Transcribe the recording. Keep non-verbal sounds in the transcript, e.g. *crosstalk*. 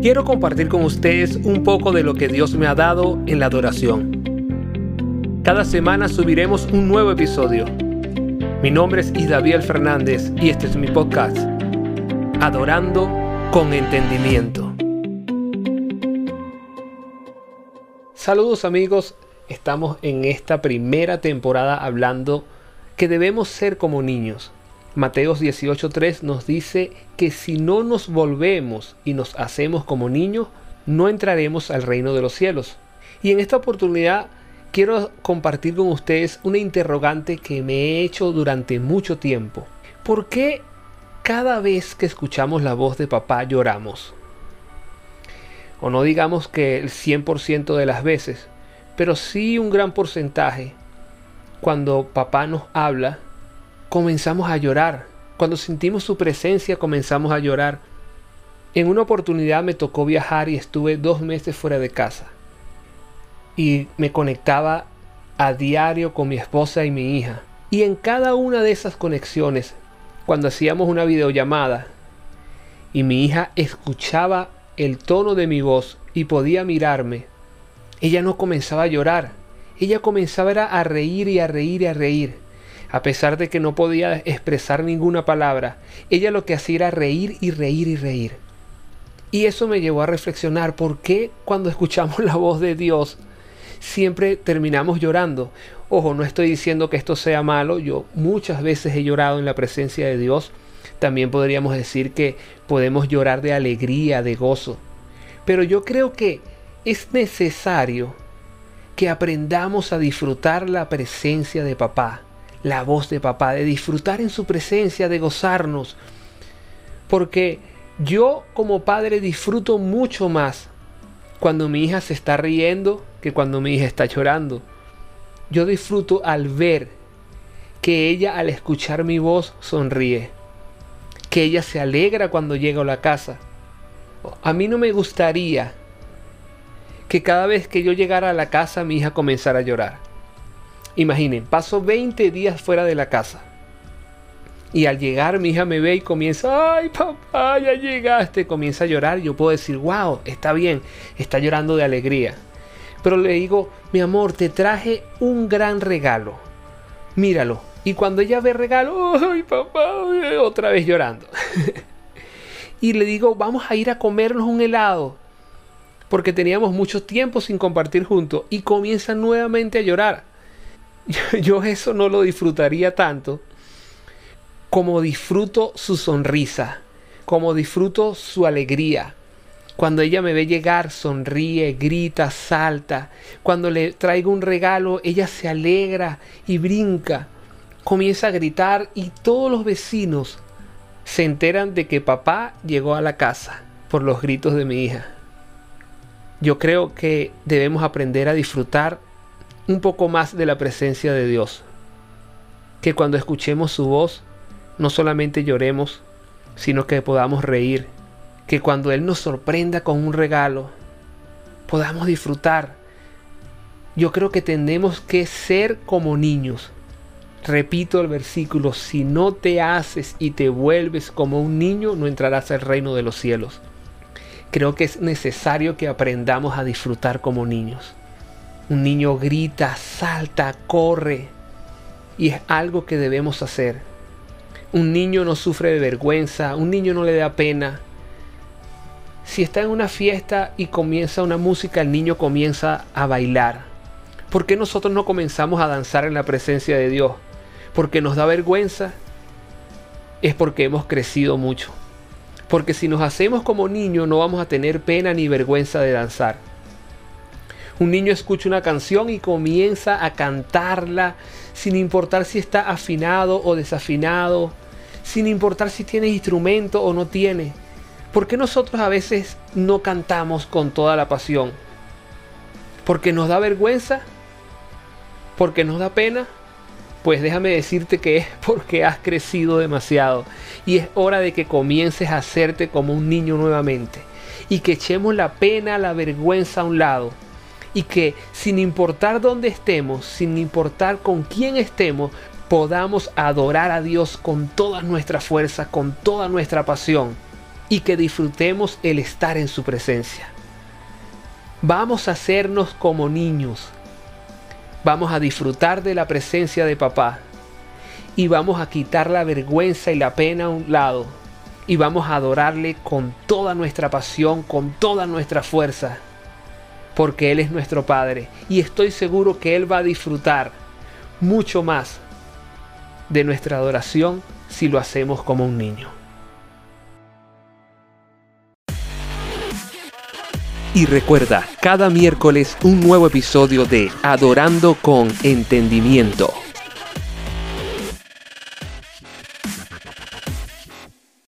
quiero compartir con ustedes un poco de lo que Dios me ha dado en la adoración. Cada semana subiremos un nuevo episodio. Mi nombre es Isdaviel Fernández y este es mi podcast, Adorando con Entendimiento. Saludos amigos, estamos en esta primera temporada hablando que debemos ser como niños. Mateos 18.3 nos dice que si no nos volvemos y nos hacemos como niños, no entraremos al reino de los cielos. Y en esta oportunidad quiero compartir con ustedes una interrogante que me he hecho durante mucho tiempo. ¿Por qué cada vez que escuchamos la voz de papá lloramos? O no digamos que el 100% de las veces, pero sí un gran porcentaje. Cuando papá nos habla, comenzamos a llorar. Cuando sentimos su presencia comenzamos a llorar. En una oportunidad me tocó viajar y estuve dos meses fuera de casa. Y me conectaba a diario con mi esposa y mi hija. Y en cada una de esas conexiones, cuando hacíamos una videollamada y mi hija escuchaba el tono de mi voz y podía mirarme, ella no comenzaba a llorar. Ella comenzaba a reír y a reír y a reír a pesar de que no podía expresar ninguna palabra, ella lo que hacía era reír y reír y reír. Y eso me llevó a reflexionar por qué cuando *laughs* escuchamos la voz de Dios siempre terminamos llorando. Ojo, no estoy diciendo que esto sea malo, yo muchas veces he llorado en la presencia de Dios. También podríamos decir que podemos llorar de alegría, de gozo. Pero yo creo que es necesario que aprendamos a disfrutar la presencia de papá la voz de papá, de disfrutar en su presencia, de gozarnos. Porque yo como padre disfruto mucho más cuando mi hija se está riendo que cuando mi hija está llorando. Yo disfruto al ver que ella al escuchar mi voz sonríe, que ella se alegra cuando llega a la casa. A mí no me gustaría que cada vez que yo llegara a la casa mi hija comenzara a llorar. Imaginen, paso 20 días fuera de la casa. Y al llegar mi hija me ve y comienza, ay papá, ya llegaste, comienza a llorar. Yo puedo decir, wow, está bien, está llorando de alegría. Pero le digo, mi amor, te traje un gran regalo. Míralo. Y cuando ella ve regalo, ay papá, otra vez llorando. *laughs* y le digo, vamos a ir a comernos un helado. Porque teníamos mucho tiempo sin compartir juntos. Y comienza nuevamente a llorar. *laughs* yo eso no lo disfrutaría tanto como disfruto su sonrisa, como disfruto su alegría. Cuando ella me ve llegar, sonríe, grita, salta. Cuando le traigo un regalo, ella se alegra y brinca. Comienza a gritar y todos los vecinos se enteran de que papá llegó a la casa por los gritos de mi hija. Yo creo que debemos aprender a disfrutar un poco más de la presencia de Dios. Que cuando escuchemos su voz, no solamente lloremos, sino que podamos reír. Que cuando Él nos sorprenda con un regalo, podamos disfrutar. Yo creo que tenemos que ser como niños. Repito el versículo, si no te haces y te vuelves como un niño, no entrarás al reino de los cielos. Creo que es necesario que aprendamos a disfrutar como niños. Un niño grita, salta, corre. Y es algo que debemos hacer. Un niño no sufre de vergüenza, un niño no le da pena. Si está en una fiesta y comienza una música, el niño comienza a bailar. ¿Por qué nosotros no comenzamos a danzar en la presencia de Dios? Porque nos da vergüenza. Es porque hemos crecido mucho. Porque si nos hacemos como niños no vamos a tener pena ni vergüenza de danzar. Un niño escucha una canción y comienza a cantarla sin importar si está afinado o desafinado, sin importar si tiene instrumento o no tiene. ¿Por qué nosotros a veces no cantamos con toda la pasión? ¿Porque nos da vergüenza? ¿Porque nos da pena? Pues déjame decirte que es *laughs* porque has crecido demasiado y es hora de que comiences a hacerte como un niño nuevamente y que echemos la pena, la vergüenza a un lado y que sin importar dónde estemos, sin importar con quién estemos, podamos adorar a Dios con toda nuestra fuerza, con toda nuestra pasión. y que disfrutemos el estar en su presencia. Vamos a hacernos como niños. Vamos a disfrutar de la presencia de papá. Y vamos a quitar la vergüenza y la pena a un lado. Y vamos a adorarle con toda nuestra pasión, con toda nuestra fuerza. Porque Él es nuestro Padre. Y estoy seguro que Él va a disfrutar mucho más de nuestra adoración si lo hacemos como un niño. Y recuerda, cada miércoles un nuevo episodio de Adorando con Entendimiento